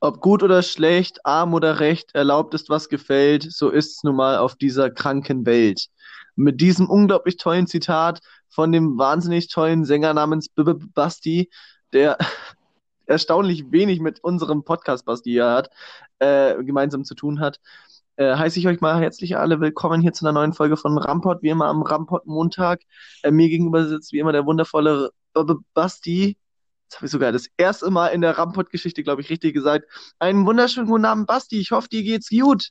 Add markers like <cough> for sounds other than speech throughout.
Ob gut oder schlecht, arm oder recht, erlaubt ist, was gefällt, so ist's nun mal auf dieser kranken Welt. Mit diesem unglaublich tollen Zitat von dem wahnsinnig tollen Sänger namens B -B Basti, der <laughs> erstaunlich wenig mit unserem Podcast Basti hat, äh, gemeinsam zu tun hat, äh, heiße ich euch mal herzlich alle willkommen hier zu einer neuen Folge von Rampot, wie immer am Rampot Montag. Äh, mir gegenüber sitzt wie immer der wundervolle -B Basti. Das habe ich sogar das erste Mal in der Rampot-Geschichte, glaube ich, richtig gesagt. Einen wunderschönen guten Abend, Basti. Ich hoffe, dir geht's gut.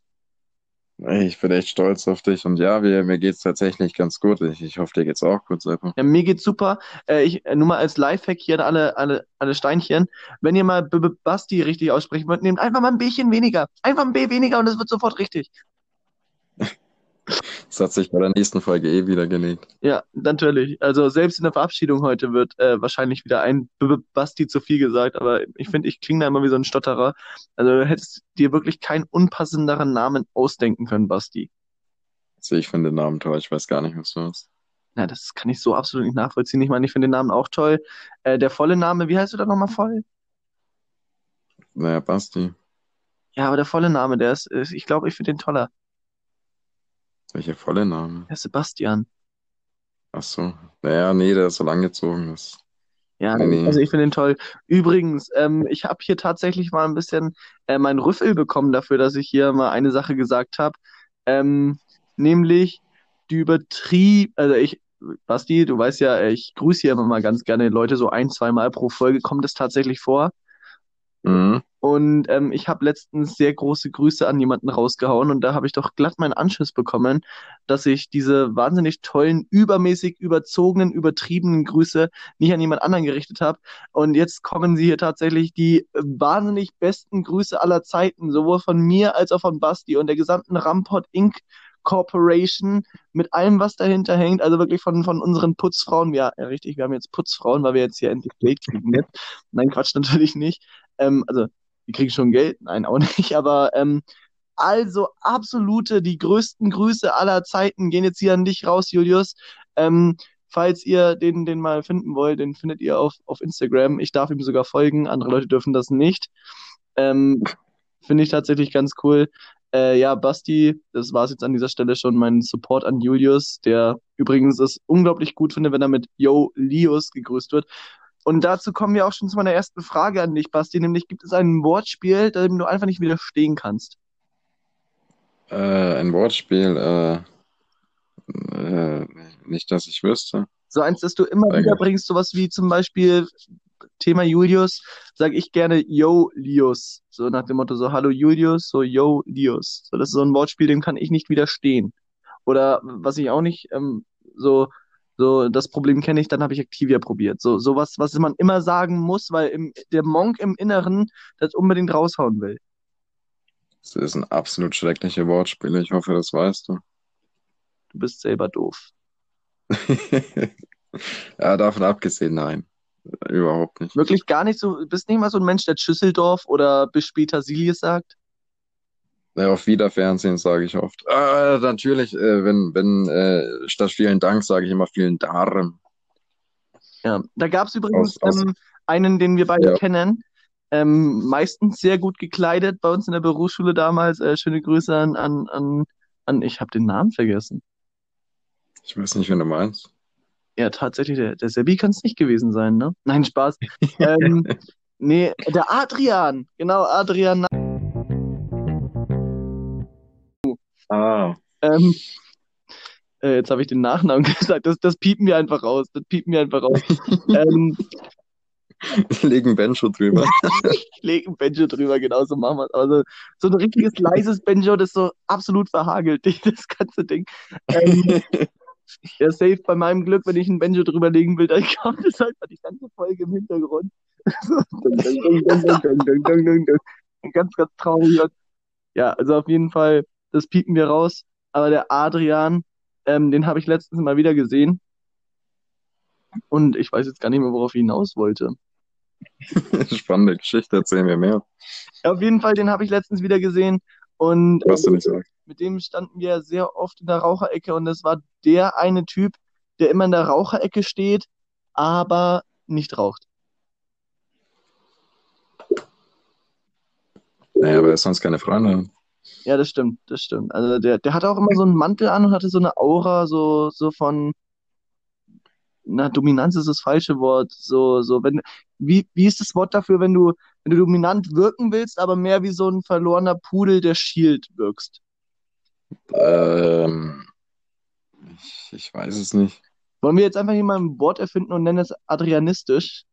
Ich bin echt stolz auf dich und ja, mir, mir geht's tatsächlich ganz gut. Ich, ich hoffe, dir geht's auch gut, Seppo. Ja, mir geht's super. Äh, ich, äh, nur mal als Lifehack hier an alle, alle, alle Steinchen. Wenn ihr mal B -B Basti richtig aussprechen wollt, nehmt einfach mal ein Bchen weniger. Einfach ein B weniger und es wird sofort richtig. <laughs> Das hat sich bei der nächsten Folge eh wieder gelegt. Ja, natürlich. Also selbst in der Verabschiedung heute wird äh, wahrscheinlich wieder ein B -B Basti zu viel gesagt, aber ich finde, ich klinge da immer wie so ein Stotterer. Also du hättest dir wirklich keinen unpassenderen Namen ausdenken können, Basti. Also ich finde den Namen toll, ich weiß gar nicht, was du hast. Ja, das kann ich so absolut nicht nachvollziehen. Ich meine, ich finde den Namen auch toll. Äh, der volle Name, wie heißt du da nochmal voll? Naja, Basti. Ja, aber der volle Name, der ist, ist ich glaube, ich finde den toller. Welcher volle Name? Ist Sebastian. Ach so. Naja, nee, der ist so langgezogen. Das... Ja, Nee, nee. also ich finde den toll. Übrigens, ähm, ich habe hier tatsächlich mal ein bisschen äh, meinen Rüffel bekommen dafür, dass ich hier mal eine Sache gesagt habe. Ähm, nämlich die übertrieb, also ich, Basti, du weißt ja, ich grüße hier immer mal ganz gerne Leute, so ein, zwei Mal pro Folge kommt es tatsächlich vor. Mhm. Und ähm, ich habe letztens sehr große Grüße an jemanden rausgehauen und da habe ich doch glatt meinen Anschiss bekommen, dass ich diese wahnsinnig tollen, übermäßig überzogenen, übertriebenen Grüße nicht an jemand anderen gerichtet habe. Und jetzt kommen sie hier tatsächlich die wahnsinnig besten Grüße aller Zeiten, sowohl von mir als auch von Basti und der gesamten Rampot Inc. Corporation mit allem, was dahinter hängt. Also wirklich von, von unseren Putzfrauen. Ja, richtig, wir haben jetzt Putzfrauen, weil wir jetzt hier endlich Geld kriegen. Nein, Quatsch, <laughs> natürlich nicht. Ähm, also, die kriegen schon Geld. Nein, auch <laughs> nicht. Aber ähm, also absolute, die größten Grüße aller Zeiten gehen jetzt hier an dich raus, Julius. Ähm, falls ihr den, den mal finden wollt, den findet ihr auf, auf Instagram. Ich darf ihm sogar folgen, andere Leute dürfen das nicht. Ähm, Finde ich tatsächlich ganz cool. Äh, ja, Basti, das war es jetzt an dieser Stelle schon, mein Support an Julius, der übrigens es unglaublich gut finde, wenn er mit Yo Lius gegrüßt wird. Und dazu kommen wir auch schon zu meiner ersten Frage an dich, Basti, nämlich gibt es ein Wortspiel, dem du einfach nicht widerstehen kannst? Äh, ein Wortspiel, äh, äh, nicht, dass ich wüsste. So eins, das du immer wieder bringst, sowas wie zum Beispiel Thema Julius, sage ich gerne Yo Lius. So nach dem Motto so Hallo Julius, so Yo Lius. So, das ist so ein Wortspiel, dem kann ich nicht widerstehen. Oder was ich auch nicht, ähm, so, so das Problem kenne ich, dann habe ich Activia probiert. So, sowas, was man immer sagen muss, weil im, der Monk im Inneren das unbedingt raushauen will. Das ist ein absolut schrecklicher Wortspiel. Ich hoffe, das weißt du. Du bist selber doof. <laughs> Ja, davon abgesehen, nein. Überhaupt nicht. Wirklich gar nicht so, bist nicht mal so ein Mensch, der Schüsseldorf oder bis später Silius sagt? Ja, auf Wiederfernsehen sage ich oft. Ah, natürlich, äh, wenn, wenn, äh, statt vielen Dank sage ich immer vielen Dank. Ja, da gab es übrigens Aus- aus- ähm, einen, den wir beide Ja. kennen. Ähm, meistens sehr gut gekleidet bei uns in der Berufsschule damals. Äh, schöne Grüße an, an, an, an ich habe den Namen vergessen. Ich weiß nicht, wen du meinst. Ja, tatsächlich, der, der Sebi kann es nicht gewesen sein, ne? Nein, Spaß. <laughs> ähm, nee, der Adrian. Genau, Adrian. Ah. Ähm, äh, jetzt habe ich den Nachnamen <laughs> gesagt. Das, das piepen wir einfach raus. Das piepen wir einfach raus. <laughs> ähm, Legen Benjo drüber. <laughs> Legen Benjo drüber, genau so machen wir es. Also so ein richtiges leises Benjo, das so absolut verhagelt, das ganze Ding. Ähm, ja, safe bei meinem Glück, wenn ich ein Benjo drüberlegen will, dann kommt es halt mal die ganze Folge im Hintergrund. ganz, ganz traurig. Ja, also auf jeden Fall das piepen wir raus. Aber der Adrian, ähm, den habe ich letztens mal wieder gesehen. Und ich weiß jetzt gar nicht mehr, worauf ich hinaus wollte. <laughs> Spannende Geschichte, erzähl mir mehr, Auf jeden Fall, den habe ich letztens wieder gesehen. Und was du nicht sagst. mit dem standen wir sehr oft in der Raucherecke. Und das war der eine Typ, der immer in der Raucherecke steht, aber nicht raucht. Naja, aber er ist sonst keine Freunde. Ja, das stimmt, das stimmt. Also der, der hatte auch immer so einen Mantel an und hatte so eine Aura, so, so von, na, Dominanz ist das falsche Wort. So, so, wenn, wie, wie ist das Wort dafür, wenn du, wenn du dominant wirken willst, aber mehr wie so ein verlorener Pudel, der Shield wirkst? Ähm, ich, ich weiß es nicht. Wollen wir jetzt einfach hier mal ein Wort erfinden und nennen es adrianistisch?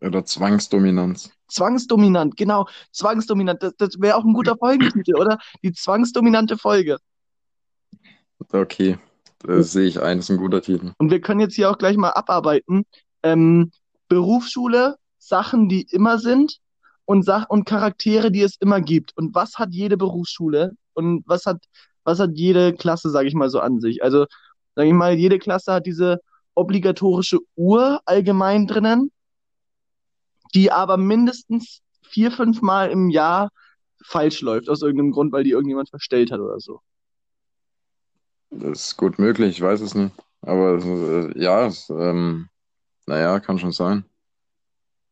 Oder Zwangsdominanz. Zwangsdominant, genau, zwangsdominant. Das, das wäre auch ein guter Folgentitel, oder? Die zwangsdominante Folge. Okay, das sehe ich ein, das ist ein guter Titel. Und wir können jetzt hier auch gleich mal abarbeiten. Ähm, Berufsschule, Sachen, die immer sind und, Sach und Charaktere, die es immer gibt. Und was hat jede Berufsschule und was hat, was hat jede Klasse, sage ich mal so, an sich? Also, sage ich mal, jede Klasse hat diese obligatorische Uhr allgemein drinnen, die aber mindestens vier, fünf Mal im Jahr falsch läuft, aus irgendeinem Grund, weil die irgendjemand verstellt hat oder so. Das ist gut möglich, ich weiß es nicht. Aber äh, ja, es, ähm, naja, kann schon sein.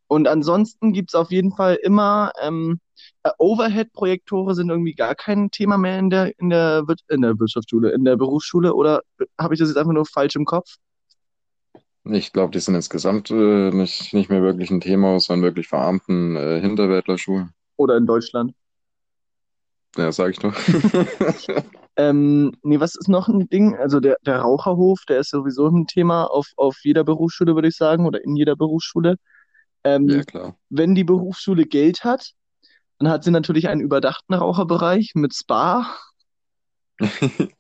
Und ansonsten gibt's auf jeden Fall immer ähm, äh, Overhead-Projektore sind irgendwie gar kein Thema mehr in der, in der, in der Wirtschaftsschule, in der Berufsschule, oder habe ich das jetzt einfach nur falsch im Kopf? Ich glaube, die sind insgesamt äh, nicht, nicht mehr wirklich ein Thema, in wirklich verarmten äh, Hinterwäldlerschulen. Oder in Deutschland? Ja, sag ich doch. <laughs> Ähm, nee, was ist noch ein Ding? Also der, der Raucherhof, der ist sowieso ein Thema auf, auf jeder Berufsschule, würde ich sagen, oder in jeder Berufsschule. Ähm, Ja, klar. wenn die Berufsschule Geld hat, dann hat sie natürlich einen überdachten Raucherbereich mit Spa. <laughs>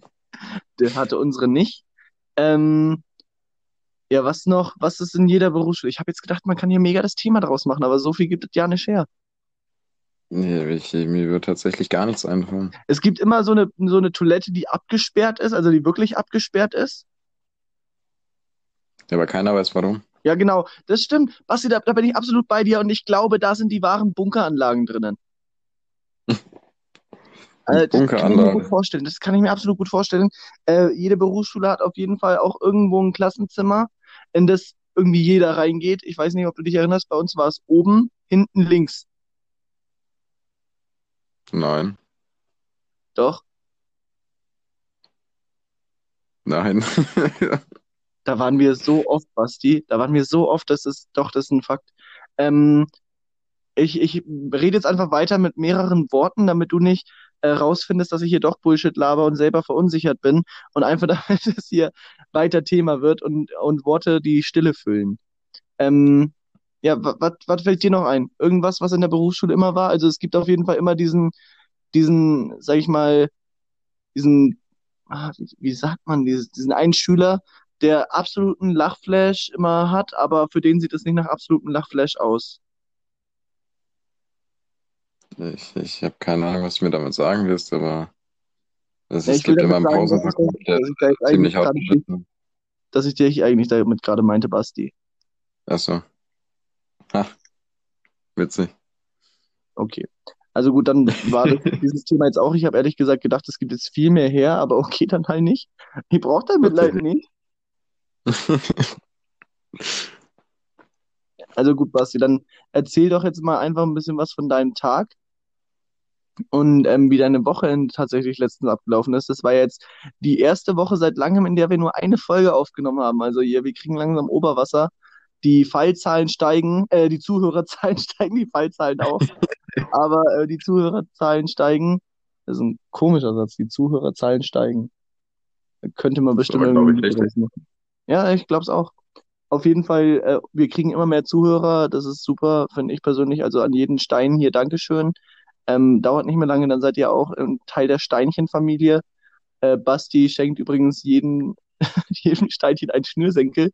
Der hatte unsere nicht. Ähm, ja, was noch? Was ist in jeder Berufsschule? Ich habe jetzt gedacht, man kann hier mega das Thema draus machen, aber so viel gibt es ja nicht her. Nee, ich, mir wird tatsächlich gar nichts einfallen. Es gibt immer so eine, so eine Toilette, die abgesperrt ist, also die wirklich abgesperrt ist. Ja, aber keiner weiß warum. Ja, genau, das stimmt. Basti, da, da bin ich absolut bei dir und ich glaube, da sind die wahren Bunkeranlagen drinnen. <laughs> Äh, das kann ich mir gut vorstellen. Das kann ich mir absolut gut vorstellen. Äh, jede Berufsschule hat auf jeden Fall auch irgendwo ein Klassenzimmer, in das irgendwie jeder reingeht. Ich weiß nicht, ob du dich erinnerst, bei uns war es oben, hinten links. Nein, Doch, nein. <laughs> da waren wir so oft, Basti. Da waren wir so oft, das ist doch, das ist ein Fakt. Ähm, ich, ich rede jetzt einfach weiter mit mehreren Worten, damit du nicht äh, rausfindest, dass ich hier doch Bullshit laber und selber verunsichert bin und einfach <laughs> damit es hier weiter Thema wird und, und Worte die Stille füllen. Ähm, ja, was fällt dir noch ein? Irgendwas, was in der Berufsschule immer war? Also es gibt auf jeden Fall immer diesen, diesen, sag ich mal, diesen, ah, wie, wie sagt man, diesen, diesen einen Schüler, der absoluten Lachflash immer hat, aber für den sieht es nicht nach absolutem Lachflash aus. Ich, ich habe keine Ahnung, was du mir damit sagen willst, aber es, Ja, es ich will gibt immer ich, Pausenverkauf, ich ziemlich ausgeschnitten dass ich dich eigentlich damit gerade meinte, Basti. Achso. Ha, witzig. Okay. Also gut, dann war das, <laughs> dieses Thema jetzt auch. Ich habe ehrlich gesagt gedacht, es gibt jetzt viel mehr her, aber okay, dann halt nicht. Ich brauche dein Mitleid nicht. <laughs> Also gut, Basti, dann erzähl doch jetzt mal einfach ein bisschen was von deinem Tag und ähm, wie deine Woche tatsächlich letztens abgelaufen ist. Das war jetzt die erste Woche seit langem, in der wir nur eine Folge aufgenommen haben. Also hier, wir kriegen langsam Oberwasser. Die Fallzahlen steigen, äh, die Zuhörerzahlen <laughs> steigen, die Fallzahlen auch. Aber äh, die Zuhörerzahlen steigen. Das ist ein komischer Satz, die Zuhörerzahlen steigen. Könnte man bestimmt aber, ich, irgendwie richtig. was machen. Ja, ich glaube es auch. Auf jeden Fall, äh, wir kriegen immer mehr Zuhörer. Das ist super, finde ich persönlich. Also an jeden Stein hier Dankeschön. Ähm, dauert nicht mehr lange, dann seid ihr auch ein Teil der Steinchenfamilie. Äh, Basti schenkt übrigens jeden, <laughs> jedem Steinchen einen Schnürsenkel.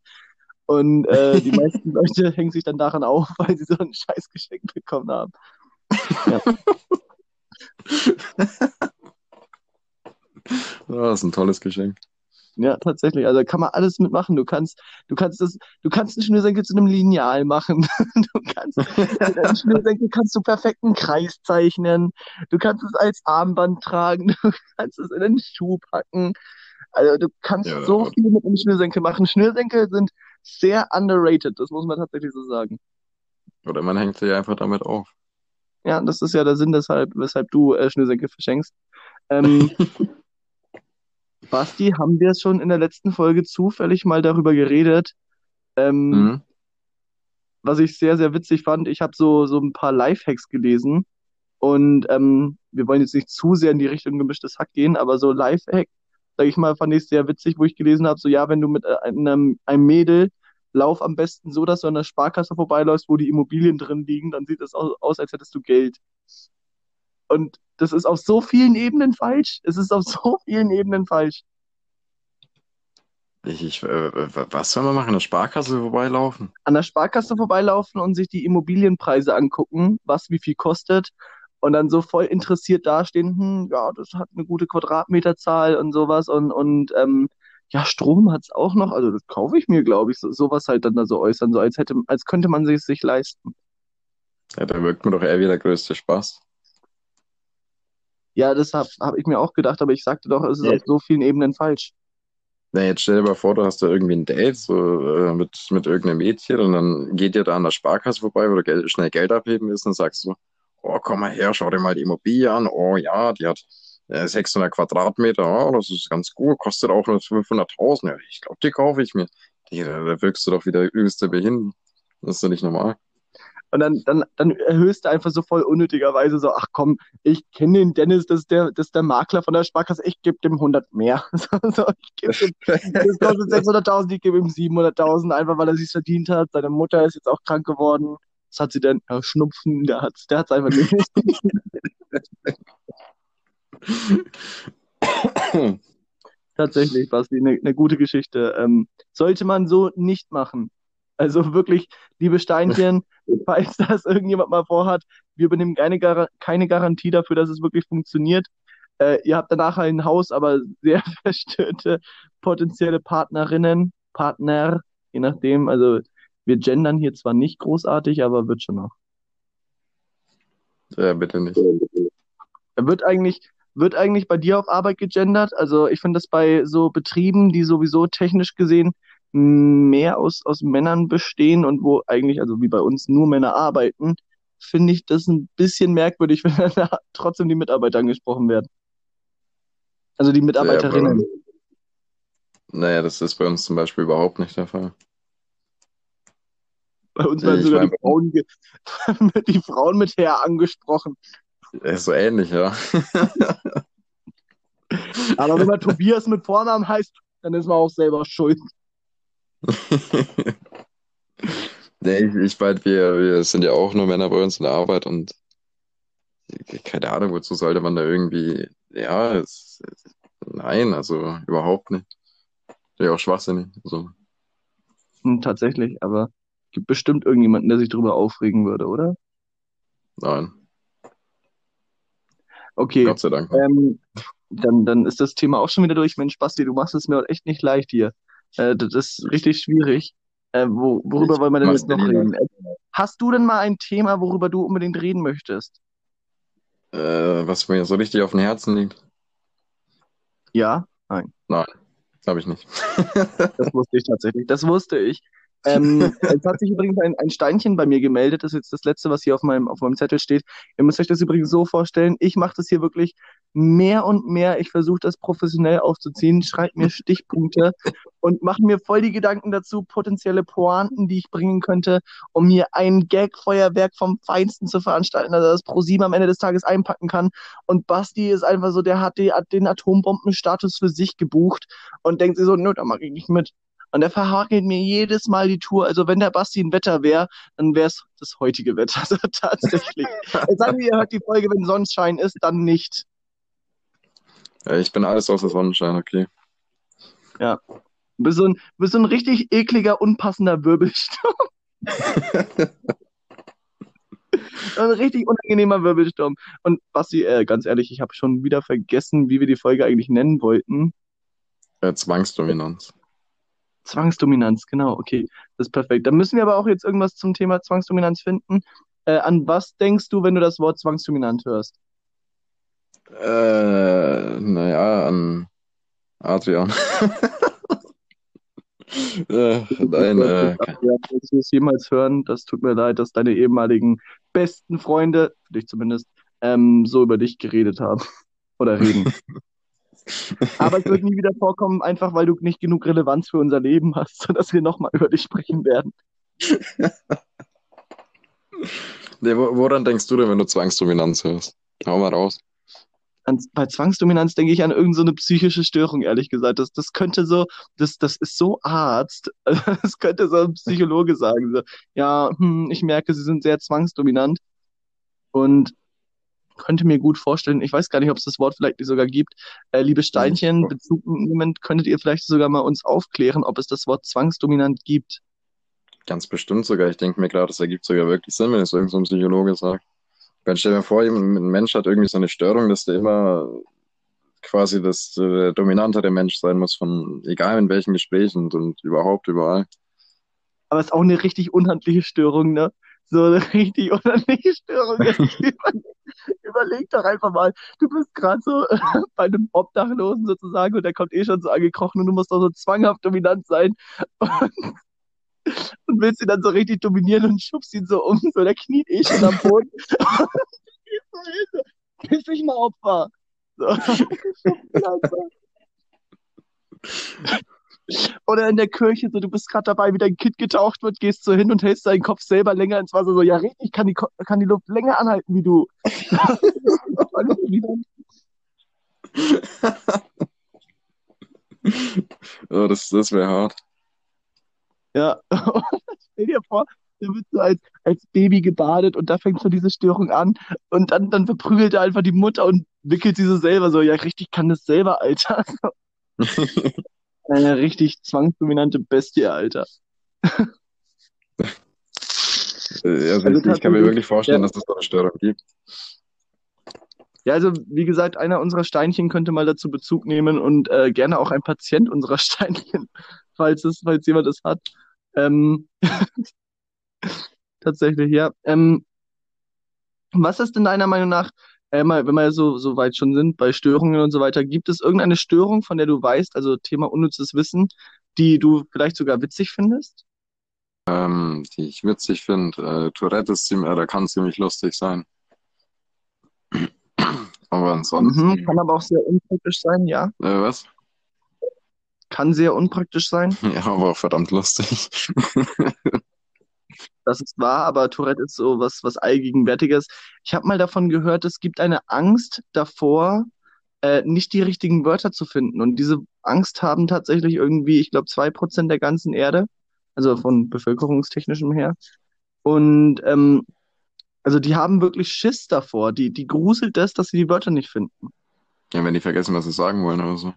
Und äh, die <laughs> meisten Leute hängen sich dann daran auf, <laughs> weil sie so ein Scheißgeschenk bekommen haben. Ja, das ist ein tolles Geschenk. Ja, tatsächlich. Also kann man alles mitmachen. Du kannst, du kannst das, du kannst einen Schnürsenkel zu einem Lineal machen. <laughs> Du kannst, <laughs> mit einem Schnürsenkel kannst du perfekt einen Kreis zeichnen. Du kannst es als Armband tragen. <laughs> Du kannst es in den Schuh packen. Also du kannst Ja, so viel mit einem Schnürsenkel machen. Schnürsenkel sind sehr underrated. Das muss man tatsächlich so sagen. Oder man hängt sich einfach damit auf. Ja, das ist ja der Sinn, deshalb, weshalb du äh, Schnürsenkel verschenkst. Ähm, Basti, haben wir schon in der letzten Folge zufällig mal darüber geredet, ähm, Mhm. was ich sehr, sehr witzig fand. Ich habe so, so ein paar Lifehacks gelesen und ähm, wir wollen jetzt nicht zu sehr in die Richtung gemischtes Hack gehen, aber so Lifehack, sag ich mal, fand ich sehr witzig, wo ich gelesen habe, so ja, wenn du mit äh, einem, einem Mädel lauf am besten so, dass du an der Sparkasse vorbeiläufst, wo die Immobilien drin liegen, dann sieht es aus, aus, als hättest du Geld. Und das ist auf so vielen Ebenen falsch. Es ist auf <laughs> so vielen Ebenen falsch. Ich, ich, äh, was soll man machen? Eine Sparkasse vorbeilaufen? An der Sparkasse vorbeilaufen und sich die Immobilienpreise angucken, was wie viel kostet. Und dann so voll interessiert dastehen, hm, ja, das hat eine gute Quadratmeterzahl und sowas. Und, und ähm, ja, Strom hat's auch noch. Also das kaufe ich mir, glaube ich, so, sowas halt dann da so äußern, so als hätte, als könnte man sich sich leisten. Ja, da wirkt mir doch eher wie der größte Spaß. Ja, das habe hab ich mir auch gedacht, aber ich sagte doch, es ist Ja. auf so vielen Ebenen falsch. Na, jetzt stell dir mal vor, du hast da irgendwie ein Date so, äh, mit, mit irgendeinem Mädchen und dann geht ihr da an der Sparkasse vorbei, wo du Geld, schnell Geld abheben willst und sagst du, oh, komm mal her, schau dir mal die Immobilie an. Oh ja, die hat äh, 600 Quadratmeter, oh, das ist ganz gut, kostet auch nur 500.000. Ja, ich glaube, die kaufe ich mir. Digga, da wirkst du doch wieder übelste Behindert. Das ist doch nicht normal. Und dann, dann, dann erhöhst du einfach so voll unnötigerweise so, ach komm, ich kenne den Dennis, das ist der, das ist der Makler von der Sparkasse, ich gebe dem 100 mehr. <laughs> So, so, ich geb dem, das kostet 600.000, ich gebe ihm 700.000, einfach weil er sich verdient hat. Seine Mutter ist jetzt auch krank geworden. Was hat sie denn? Ja, Schnupfen, der hat's, der hat's einfach nicht. <laughs> Tatsächlich, Basti, eine, eine gute Geschichte. Ähm, sollte man so nicht machen. Also wirklich, liebe Steinchen, <laughs> falls das irgendjemand mal vorhat, wir übernehmen keine, Gar keine Garantie dafür, dass es wirklich funktioniert. Äh, ihr habt danach ein Haus, aber sehr <laughs> verstörte potenzielle Partnerinnen, Partner, je nachdem. Also wir gendern hier zwar nicht großartig, aber wird schon noch. Ja, bitte nicht. Wird eigentlich, wird eigentlich bei dir auf Arbeit gegendert? Also ich finde das bei so Betrieben, die sowieso technisch gesehen mehr aus, aus Männern bestehen und wo eigentlich, also wie bei uns, nur Männer arbeiten, finde ich das ein bisschen merkwürdig, <laughs> wenn dann da trotzdem die Mitarbeiter angesprochen werden. Also die Ja, bei Mitarbeiterinnen. uns, naja, das ist bei uns zum Beispiel überhaupt nicht der Fall. Bei uns werden Ich sogar die meine, Frauen, <laughs> die Frauen mit Herr angesprochen. ist so ähnlich, ja. <laughs> Aber wenn man Tobias mit Vornamen heißt, dann ist man auch selber schuld. Nee, ich, ich meine, wir, wir sind ja auch nur Männer bei uns in der Arbeit und keine Ahnung, wozu sollte man da irgendwie, ja, es, es, nein, also überhaupt nicht. Wäre auch schwachsinnig. Also, Hm, tatsächlich, aber gibt bestimmt irgendjemanden, der sich darüber aufregen würde, oder? nein, Okay, Gott sei Dank ähm, dann, dann ist das Thema auch schon wieder durch. Mensch, Basti, du machst es mir heute echt nicht leicht hier. Äh, das ist richtig schwierig. Äh, wo, worüber Ich wollen wir denn jetzt noch reden? Hast du denn mal ein Thema, worüber du unbedingt reden möchtest? Äh, was mir so richtig auf dem Herzen liegt? Ja? Nein. Nein, habe ich nicht. Das wusste ich tatsächlich. Das wusste ich. Ähm, <laughs> es hat sich übrigens ein, ein Steinchen bei mir gemeldet. Das ist jetzt das Letzte, was hier auf meinem, auf meinem Zettel steht. Ihr müsst euch das übrigens so vorstellen. Ich mache das hier wirklich mehr und mehr. Ich versuche das professionell aufzuziehen, schreibe mir Stichpunkte und mache mir voll die Gedanken dazu, potenzielle Pointen, die ich bringen könnte, um hier ein Gag-Feuerwerk vom Feinsten zu veranstalten, dass das ProSieben am Ende des Tages einpacken kann. Und Basti ist einfach so, der hat die, den Atombombenstatus für sich gebucht und denkt sich so, nö, da mag ich nicht mit. Und der verhagelt mir jedes Mal die Tour. Also wenn der Basti ein Wetter wäre, dann wäre es das heutige Wetter. <laughs> Also tatsächlich. Es sei denn, ihr hört die Folge, wenn Sonnenschein ist, dann nicht. Ja, ich bin alles außer Sonnenschein, okay. Ja. Du bist so ein, du bist so ein richtig ekliger, unpassender Wirbelsturm. <laughs> Ein richtig unangenehmer Wirbelsturm. Und Basti, äh, ganz ehrlich, ich habe schon wieder vergessen, wie wir die Folge eigentlich nennen wollten. Äh, Zwangsdominanz. Zwangsdominanz, genau, okay. Das ist perfekt. Dann müssen wir aber auch jetzt irgendwas zum Thema Zwangsdominanz finden. Äh, an was denkst du, wenn du das Wort zwangsdominant hörst? Äh, naja, an Adrian. <laughs> Äh, nein, äh, <laughs> falls wir es jemals hören, das tut mir leid, dass deine ehemaligen besten Freunde, für dich zumindest, ähm, so über dich geredet haben <laughs> oder reden. Aber es wird nie wieder vorkommen, einfach weil du nicht genug Relevanz für unser Leben hast, sodass wir nochmal über dich sprechen werden. nee, wo- woran denkst du denn, wenn du Zwangsdominanz hörst? Hau mal raus. An, bei Zwangsdominanz denke ich an irgendeine so psychische Störung, ehrlich gesagt. Das, das könnte so, das, das ist so Arzt. <laughs> Das könnte so ein Psychologe sagen. So, ja, hm, ich merke, Sie sind sehr zwangsdominant und könnte mir gut vorstellen, ich weiß gar nicht, ob es das Wort vielleicht sogar gibt. Äh, liebe Steinchen, Bezug nehmend, könntet ihr vielleicht sogar mal uns aufklären, ob es das Wort zwangsdominant gibt? Ganz bestimmt sogar. Ich denke mir klar, das ergibt sogar wirklich Sinn, wenn es irgend so ein Psychologe sagt. Weil stell dir vor, ein Mensch hat irgendwie so eine Störung, dass der immer quasi das äh, dominantere Mensch sein muss, von egal in welchen Gesprächen und, und überhaupt überall. Aber es ist auch eine richtig unhandliche Störung, ne? So richtig unhandliche Störung. <laughs> Überleg doch einfach mal, du bist gerade so <laughs> bei einem Obdachlosen sozusagen und der kommt eh schon so angekrochen und du musst doch so zwanghaft dominant sein <laughs> und, und willst ihn dann so richtig dominieren und schubst ihn so um, so der kniet eh schon am Boden. Kiss dich mal, Opfer. So. Oder in der Kirche, so du bist gerade dabei, wie dein Kind getaucht wird, gehst so hin und hältst deinen Kopf selber länger ins Wasser. So, ja, richtig, kann die, kann die Luft länger anhalten wie du. Ja, <laughs> das, das wäre hart. Ja, <laughs> stell dir vor, da wird so als, als Baby gebadet und da fängt so diese Störung an und dann, dann verprügelt er einfach die Mutter und wickelt sie so selber so, ja, richtig, kann das selber, Alter. <laughs> Eine richtig zwangsdominante Bestie, Alter. Äh, Also Also ich, kann mir wirklich vorstellen, ja. dass es da eine Störung gibt. Ja, also wie gesagt, einer unserer Steinchen könnte mal dazu Bezug nehmen und äh, gerne auch ein Patient unserer <laughs> Steinchen, falls es, falls jemand es hat. Ähm, <laughs> tatsächlich, ja. Ähm, was ist denn deiner Meinung nach, äh, mal, wenn wir so, so weit schon sind, bei Störungen und so weiter, gibt es irgendeine Störung, von der du weißt, also Thema unnützes Wissen, die du vielleicht sogar witzig findest? Ähm, die ich witzig finde. Äh, Tourette ist ziemlich, äh, da kann ziemlich lustig sein. <clears throat> Aber ansonsten, Mhm, kann aber auch sehr unpraktisch sein, ja. äh, was? Kann sehr unpraktisch sein. <laughs> Ja, aber auch verdammt lustig. <laughs> Das ist wahr, aber Tourette ist so was, was Allgegenwärtiges. Ich habe mal davon gehört, es gibt eine Angst davor, äh, nicht die richtigen Wörter zu finden. Und diese Angst haben tatsächlich irgendwie, ich glaube, zwei Prozent der ganzen Erde, also von bevölkerungstechnischem her. Und ähm, also die haben wirklich Schiss davor. Die, die gruselt es, dass sie die Wörter nicht finden. Ja, wenn die vergessen, was sie sagen wollen oder so.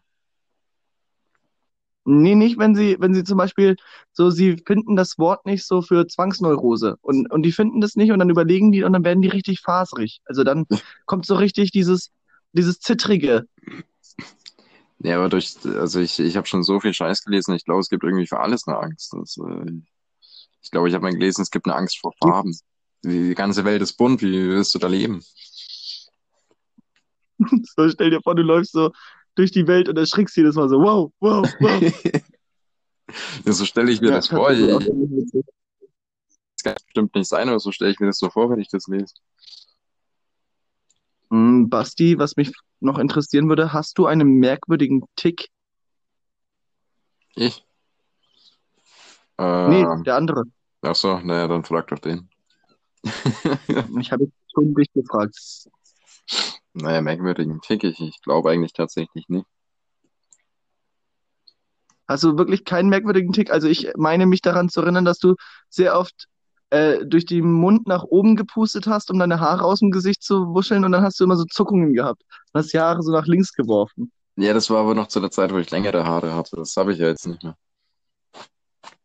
Nee, nicht, wenn sie, wenn sie zum Beispiel so, sie finden das Wort nicht so für Zwangsneurose und, und die finden das nicht und dann überlegen die und dann werden die richtig faserig. Also dann kommt so richtig dieses, dieses Zittrige. Ja, aber durch, also ich, ich habe schon so viel Scheiß gelesen, ich glaube, es gibt irgendwie für alles eine Angst. Das, äh, ich glaube, ich habe mal gelesen, es gibt eine Angst vor Farben. Die ganze Welt ist bunt, wie willst du da leben? <laughs> So, stell dir vor, du läufst so durch die Welt und erschrickst jedes Mal so, wow, wow, wow. <laughs> Ja, so stelle ich mir Ja, das vor. Ich, das kann bestimmt nicht sein, aber so stelle ich mir das so vor, wenn ich das lese. Hm, Basti, was mich noch interessieren würde, hast du einen merkwürdigen Tick? Ich? Nee, Äh, der andere. ach so, naja, dann frag doch den. <laughs> Ich habe jetzt schon dich gefragt. Naja, merkwürdigen Tick, ich, ich glaube eigentlich tatsächlich nicht. Hast du wirklich keinen merkwürdigen Tick? Also ich meine mich daran zu erinnern, dass du sehr oft äh, durch den Mund nach oben gepustet hast, um deine Haare aus dem Gesicht zu wuscheln und dann hast du immer so Zuckungen gehabt. Und hast die Haare so nach links geworfen. Ja, das war aber noch zu der Zeit, wo ich längere Haare hatte. Das habe ich ja jetzt nicht mehr.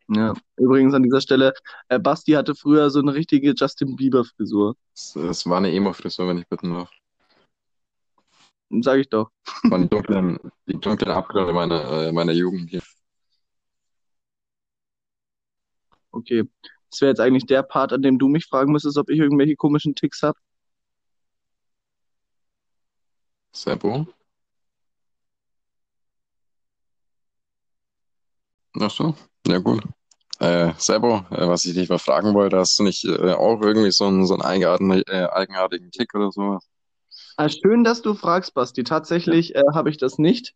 Ja. Übrigens an dieser Stelle, äh, Basti hatte früher so eine richtige Justin Bieber-Frisur. Das, das war eine Emo-Frisur, wenn ich bitten darf. Sag ich doch. Von die dunklen, die dunklen Abgründe meiner, äh, meiner Jugend hier. Okay. Das wäre jetzt eigentlich der Part, an dem du mich fragen müsstest, ob ich irgendwelche komischen Ticks habe. Seppo? Ach so. Ja, gut. Äh, Sebo, äh, was ich dich mal fragen wollte, hast du nicht äh, auch irgendwie so einen, so einen eigenartigen, äh, eigenartigen Tick oder sowas? Ah, schön, dass du fragst, Basti. Tatsächlich äh, habe ich das nicht.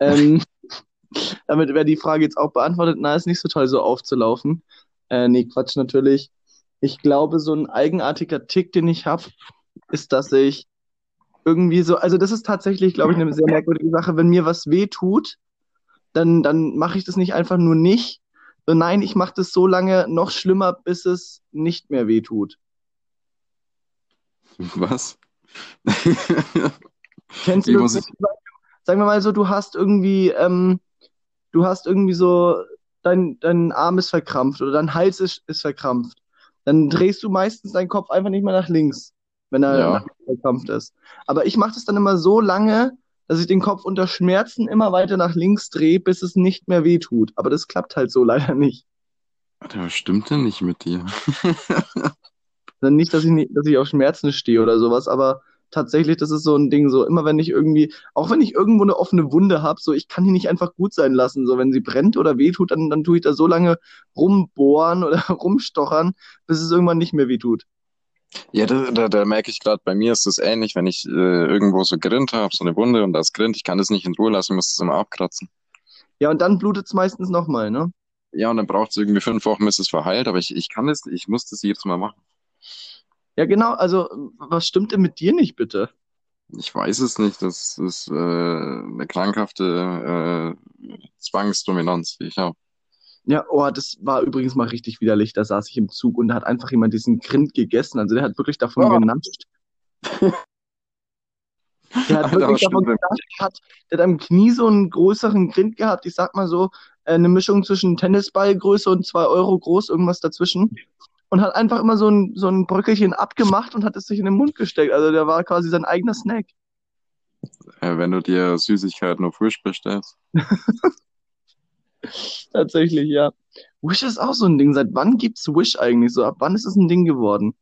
Ähm, <laughs> damit wäre die Frage jetzt auch beantwortet. Na, ist nicht so toll, so aufzulaufen. Äh, nee, Quatsch, natürlich. Ich glaube, so ein eigenartiger Tick, den ich habe, ist, dass ich irgendwie so, also das ist tatsächlich, glaube ich, eine sehr merkwürdige Sache. Wenn mir was weh tut, dann, dann mache ich das nicht einfach nur nicht. Nein, ich mache das so lange noch schlimmer, bis es nicht mehr weh tut. Was? Kennst du das? Sagen wir mal so, du hast irgendwie, ähm, du hast irgendwie so, dein, dein Arm ist verkrampft oder dein Hals ist, ist verkrampft. Dann drehst du meistens deinen Kopf einfach nicht mehr nach links, wenn er Ja, verkrampft ist. Aber ich mache das dann immer so lange, dass ich den Kopf unter Schmerzen immer weiter nach links drehe, bis es nicht mehr weh tut. Aber das klappt halt so <laughs> leider nicht. Was stimmt denn nicht mit dir? Nicht, dass ich nicht, dass ich auf Schmerzen stehe oder sowas, aber tatsächlich, das ist so ein Ding, so immer wenn ich irgendwie, auch wenn ich irgendwo eine offene Wunde habe, so ich kann die nicht einfach gut sein lassen. So wenn sie brennt oder wehtut, dann, dann tue ich da so lange rumbohren oder <laughs> rumstochern, bis es irgendwann nicht mehr wehtut. Ja, da, da, da merke ich gerade, bei mir ist das ähnlich, wenn ich äh, irgendwo so Grind habe, so eine Wunde und das Grind, ich kann das nicht in Ruhe lassen, ich muss das immer abkratzen. Ja, und dann blutet es meistens nochmal, ne? Ja, und dann braucht es irgendwie fünf Wochen, bis es verheilt, aber ich, ich kann das, ich muss das jedes Mal machen. Ja, genau, also was stimmt denn mit dir nicht, bitte? Ich weiß es nicht, das ist äh, eine krankhafte äh, Zwangsdominanz, die ich habe. Ja, oh, das war übrigens mal richtig widerlich. Da saß ich im Zug und da hat einfach jemand diesen Grind gegessen. Also der hat wirklich davon Oh, genascht. <laughs> Der hat wirklich davon genascht, hat, der hat am Knie so einen größeren Grind gehabt. Ich sag mal so, äh, eine Mischung zwischen Tennisballgröße und zwei Euro groß, irgendwas dazwischen. Und hat einfach immer so ein, so ein Bröckelchen abgemacht und hat es sich in den Mund gesteckt. Also der war quasi sein eigener Snack. Wenn du dir Süßigkeiten auf Wish bestellst. <laughs> Tatsächlich, ja. Wish ist auch so ein Ding. Seit wann gibt's Wish eigentlich so? Ab wann ist es ein Ding geworden?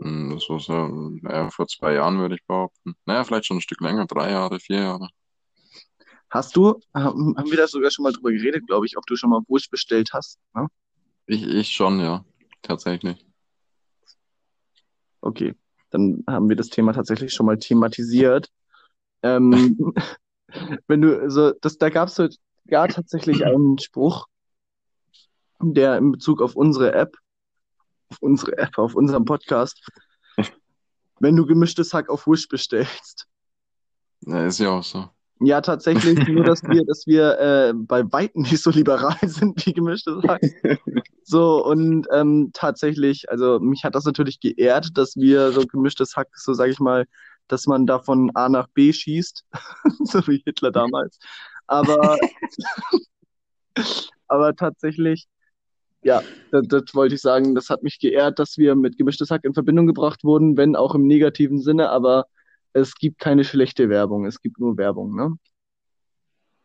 Hm, Das war so, naja, vor zwei Jahren würde ich behaupten. Naja, vielleicht schon ein Stück länger, drei Jahre, vier Jahre. Hast du, haben haben wir da sogar schon mal drüber geredet, glaube ich, ob du schon mal Wish bestellt hast? Ne? Ich, ich schon, ja, tatsächlich. Okay, dann haben wir das Thema tatsächlich schon mal thematisiert. Ähm, <laughs> wenn du so, das, da gab es so, ja tatsächlich einen Spruch, der in Bezug auf unsere App, auf unsere App, auf unserem Podcast, <laughs> wenn du gemischtes Hack auf Wish bestellst. Ja, ist ja auch so. Ja, tatsächlich, nur dass wir, dass wir äh, bei Weitem nicht so liberal <laughs> sind wie gemischtes <laughs> Hack. So, und ähm, tatsächlich, also mich hat das natürlich geehrt, dass wir so gemischtes Hack, so sage ich mal, dass man da von A nach B schießt, <laughs> so wie Hitler damals. Aber, aber tatsächlich, ja, das, das wollte ich sagen, das hat mich geehrt, dass wir mit gemischtes Hack in Verbindung gebracht wurden, wenn auch im negativen Sinne, aber es gibt keine schlechte Werbung, es gibt nur Werbung, ne?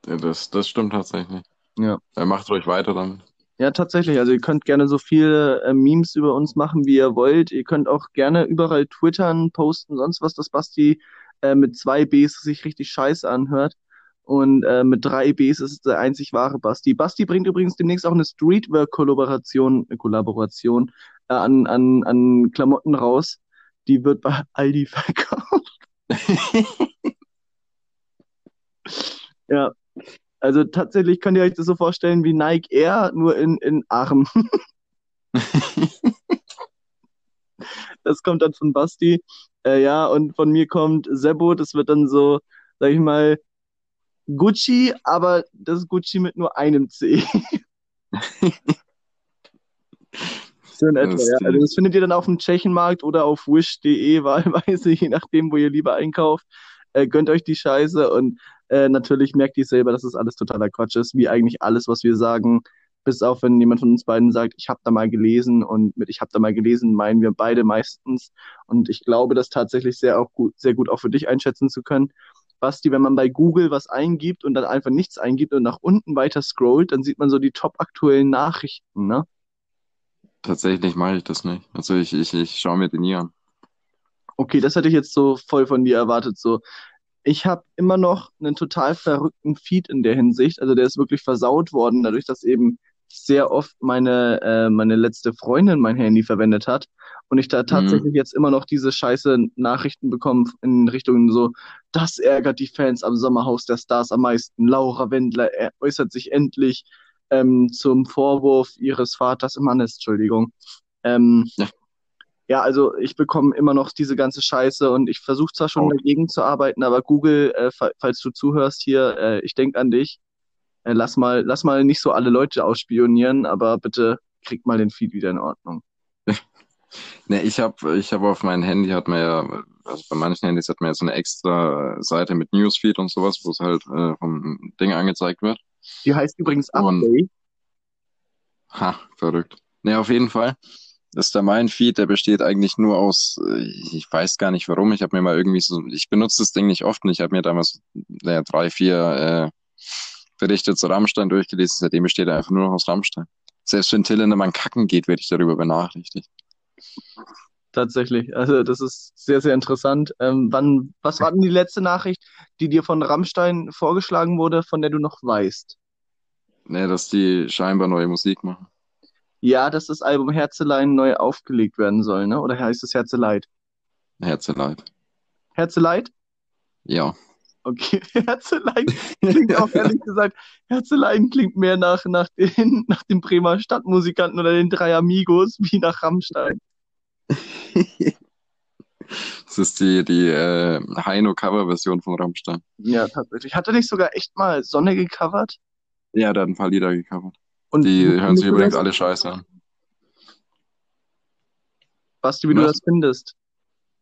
Ja, das, das stimmt tatsächlich. Ja. Ja, macht ruhig weiter damit. Ja, tatsächlich. Also ihr könnt gerne so viele äh, Memes über uns machen, wie ihr wollt. Ihr könnt auch gerne überall twittern, posten, sonst was, dass Basti äh, mit zwei Bs sich richtig scheiße anhört. Und äh, mit drei Bs ist es der einzig wahre Basti. Basti bringt übrigens demnächst auch eine Streetwear-Kollaboration äh, Kollaboration, äh, an, an, an Klamotten raus. Die wird bei Aldi <laughs> verkauft. <laughs> Ja, also tatsächlich könnt ihr euch das so vorstellen wie Nike Air, nur in, in Arm. <laughs> Das kommt dann von Basti. Äh, ja, und von mir kommt Sebo. Das wird dann so, sag ich mal, Gucci, aber das Gucci mit nur einem C. <laughs> So in etwa, Das ja. Also das findet ihr dann auf dem Tschechenmarkt oder auf wish.de <laughs> wahlweise, je nachdem, wo ihr lieber einkauft. Äh, gönnt euch die Scheiße und äh, natürlich merkt ihr selber, dass das alles totaler Quatsch ist, wie eigentlich alles, was wir sagen. Bis auf, wenn jemand von uns beiden sagt, ich habe da mal gelesen und mit ich habe da mal gelesen, meinen wir beide meistens. Und ich glaube, das tatsächlich sehr auch gut, sehr gut auch für dich einschätzen zu können. Basti, wenn man bei Google was eingibt und dann einfach nichts eingibt und nach unten weiter scrollt, dann sieht man so die top aktuellen Nachrichten, ne? Tatsächlich mache ich das nicht. Also ich, ich, ich schaue mir die nie an. Okay, das hätte ich jetzt so voll von dir erwartet. So, ich habe immer noch einen total verrückten Feed in der Hinsicht. Also der ist wirklich versaut worden, dadurch, dass eben sehr oft meine, äh, meine letzte Freundin mein Handy verwendet hat und ich da tatsächlich jetzt immer noch diese scheiße Nachrichten bekomme in Richtung so, das ärgert die Fans am Sommerhaus der Stars am meisten. Laura Wendler äußert sich endlich ähm, zum Vorwurf ihres Vaters im Mannes, Entschuldigung. Ähm, ja. ja, also ich bekomme immer noch diese ganze Scheiße und ich versuche zwar schon oh. dagegen zu arbeiten, aber Google, äh, falls du zuhörst hier, äh, ich denke an dich. Äh, lass mal, lass mal nicht so alle Leute ausspionieren, aber bitte krieg mal den Feed wieder in Ordnung. <laughs> ne, ich habe ich hab auf meinem Handy hat man ja, also bei manchen Handys hat man ja so eine extra Seite mit Newsfeed und sowas, wo es halt äh, vom Ding angezeigt wird. Die heißt übrigens Update. Ha, verrückt. Ne, auf jeden Fall. Das ist der mein Feed, der besteht eigentlich nur aus, äh, ich weiß gar nicht warum, ich habe mir mal irgendwie so, ich benutze das Ding nicht oft und ich habe mir damals naja, drei, vier äh, Berichte zu Rammstein durchgelesen, seitdem besteht er einfach nur noch aus Rammstein. Selbst wenn Till in Mann kacken geht, werde ich darüber benachrichtigt. Tatsächlich, also das ist sehr, sehr interessant. Ähm, wann, was war denn die letzte Nachricht, die dir von Rammstein vorgeschlagen wurde, von der du noch weißt? Ne, dass die scheinbar neue Musik machen. Ja, dass das Album Herzelein neu aufgelegt werden soll, ne? Oder heißt es Herzeleid? Herzeleid. Herzeleid? Ja. Okay, <laughs> Herzelein klingt auch ehrlich <laughs> gesagt, Herzelein klingt mehr nach, nach, den, nach den Bremer Stadtmusikanten oder den drei Amigos wie nach Rammstein. <laughs> das ist die, die äh, Heino-Cover-Version von Rammstein. Ja, tatsächlich. Hat er nicht sogar echt mal Sonne gecovert? Ja, der hat ein paar Lieder gecovert. Und die hören sich übrigens alle scheiße an. Basti, wie Was? du das findest.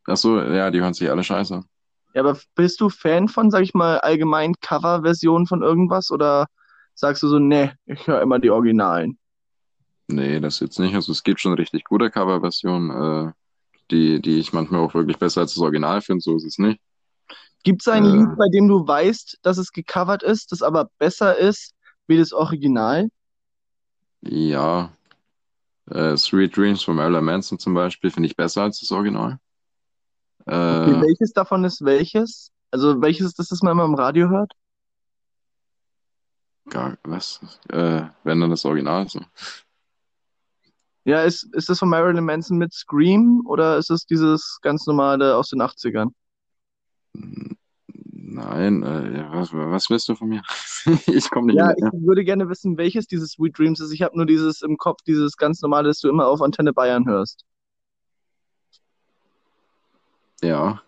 Ach so, ja, die hören sich alle scheiße an. Ja, aber bist du Fan von, sag ich mal, allgemein Coverversionen von irgendwas oder sagst du so, nee, ich höre immer die Originalen? Nee, das jetzt nicht. Also es gibt schon richtig gute Coverversionen, äh, die, die ich manchmal auch wirklich besser als das Original finde, so ist es nicht. Gibt es ein äh, Lied, bei dem du weißt, dass es gecovert ist, das aber besser ist wie das Original? Ja. Äh, Sweet Dreams von Marilyn Manson zum Beispiel finde ich besser als das Original. Okay, äh, welches davon ist welches? Also welches ist das, das man immer im Radio hört? Gar, was? Äh, wenn dann das Original so. Ja, ist, ist das von Marilyn Manson mit Scream oder ist es dieses ganz normale aus den 80ern? Nein, äh, was, was willst du von mir? <laughs> ich komme nicht Ja, mit, ich würde gerne wissen, welches dieses Sweet Dreams ist. Ich habe nur dieses im Kopf, dieses ganz normale, das du immer auf Antenne Bayern hörst. Ja.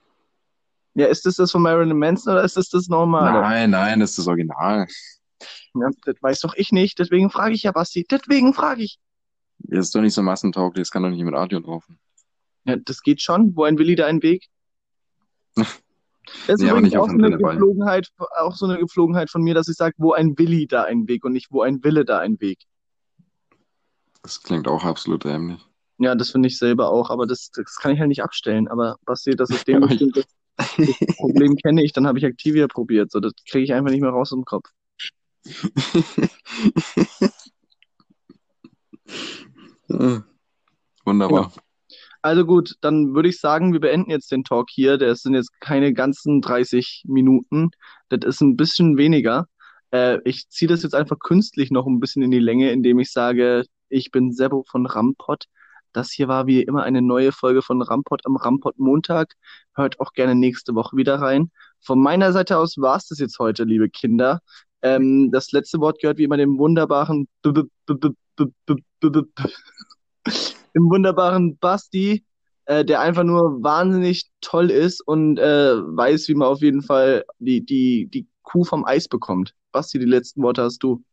Ja, ist das das von Marilyn Manson oder ist das das normale? Nein, nein, das ist das Original. Ja, das weiß doch ich nicht, deswegen frage ich ja, Basti. Deswegen frage ich. Das ist doch nicht so massentauglich, das kann doch nicht im Radio laufen. Ja, das geht schon. Wo ein Willi, da ein Weg. <laughs> Das ist ja, übrigens auch so, eine Geflogenheit, auch so eine Geflogenheit von mir, dass ich sage, wo ein Willi, da ein Weg und nicht wo ein Wille, da ein Weg. Das klingt auch absolut dämlich. Ja, das finde ich selber auch, aber das, das kann ich halt nicht abstellen. Aber <laughs> Basti, das ist dem das, das Problem kenne ich, dann habe ich Activia probiert. So, das kriege ich einfach nicht mehr raus im Kopf. <laughs> Wunderbar. Ja. Also gut, dann würde ich sagen, wir beenden jetzt den Talk hier. Das sind jetzt keine ganzen 30 Minuten. Das ist ein bisschen weniger. Äh, ich ziehe das jetzt einfach künstlich noch ein bisschen in die Länge, indem ich sage, ich bin Sebo von Rampot. Das hier war wie immer eine neue Folge von Rampot am Rampot Montag. Hört auch gerne nächste Woche wieder rein. Von meiner Seite aus war es das jetzt heute, liebe Kinder. Ähm, das letzte Wort gehört wie immer dem wunderbaren dem wunderbaren Basti, äh, der einfach nur wahnsinnig toll ist und äh, weiß, wie man auf jeden Fall die, die, die Kuh vom Eis bekommt. Basti, die letzten Worte hast du.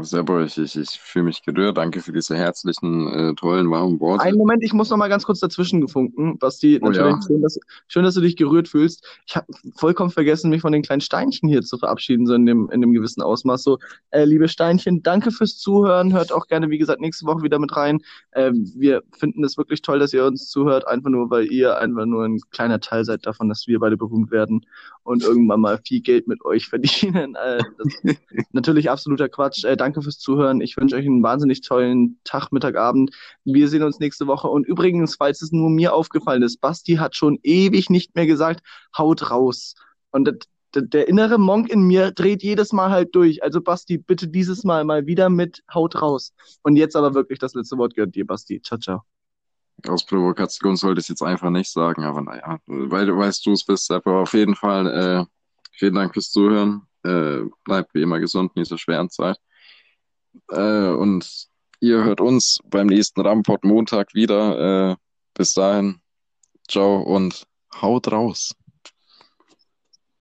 Selber, ich, ich, ich fühle mich gerührt. Danke für diese herzlichen, äh, tollen, warmen Worte. Einen Moment, ich muss noch mal ganz kurz dazwischen gefunken. Basti, oh, natürlich ja. schön, dass, schön, dass du dich gerührt fühlst. Ich habe vollkommen vergessen, mich von den kleinen Steinchen hier zu verabschieden, so in dem, in dem gewissen Ausmaß. So, äh, liebe Steinchen, danke fürs Zuhören. Hört auch gerne, wie gesagt, nächste Woche wieder mit rein. Äh, wir finden es wirklich toll, dass ihr uns zuhört, einfach nur, weil ihr einfach nur ein kleiner Teil seid davon, dass wir beide berühmt werden und irgendwann mal viel Geld mit euch <laughs> verdienen. Äh, <laughs> natürlich absoluter Quatsch. Äh, danke fürs Zuhören. Ich wünsche euch einen wahnsinnig tollen Tag, Mittag, Abend. Wir sehen uns nächste Woche. Und übrigens, falls es nur mir aufgefallen ist, Basti hat schon ewig nicht mehr gesagt, haut raus. Und das, der innere Monk in mir dreht jedes Mal halt durch. Also Basti, bitte dieses Mal mal wieder mit Haut raus. Und jetzt aber wirklich das letzte Wort gehört dir, Basti. Ciao, ciao. Aus Provokation sollte ich es jetzt einfach nicht sagen, aber naja, weil du weißt, du es bist, aber auf jeden Fall äh, vielen Dank fürs Zuhören. Äh, bleibt wie immer gesund in dieser schweren Zeit. Äh, und ihr hört uns beim nächsten Ramport Montag wieder. Äh, bis dahin, ciao und haut raus.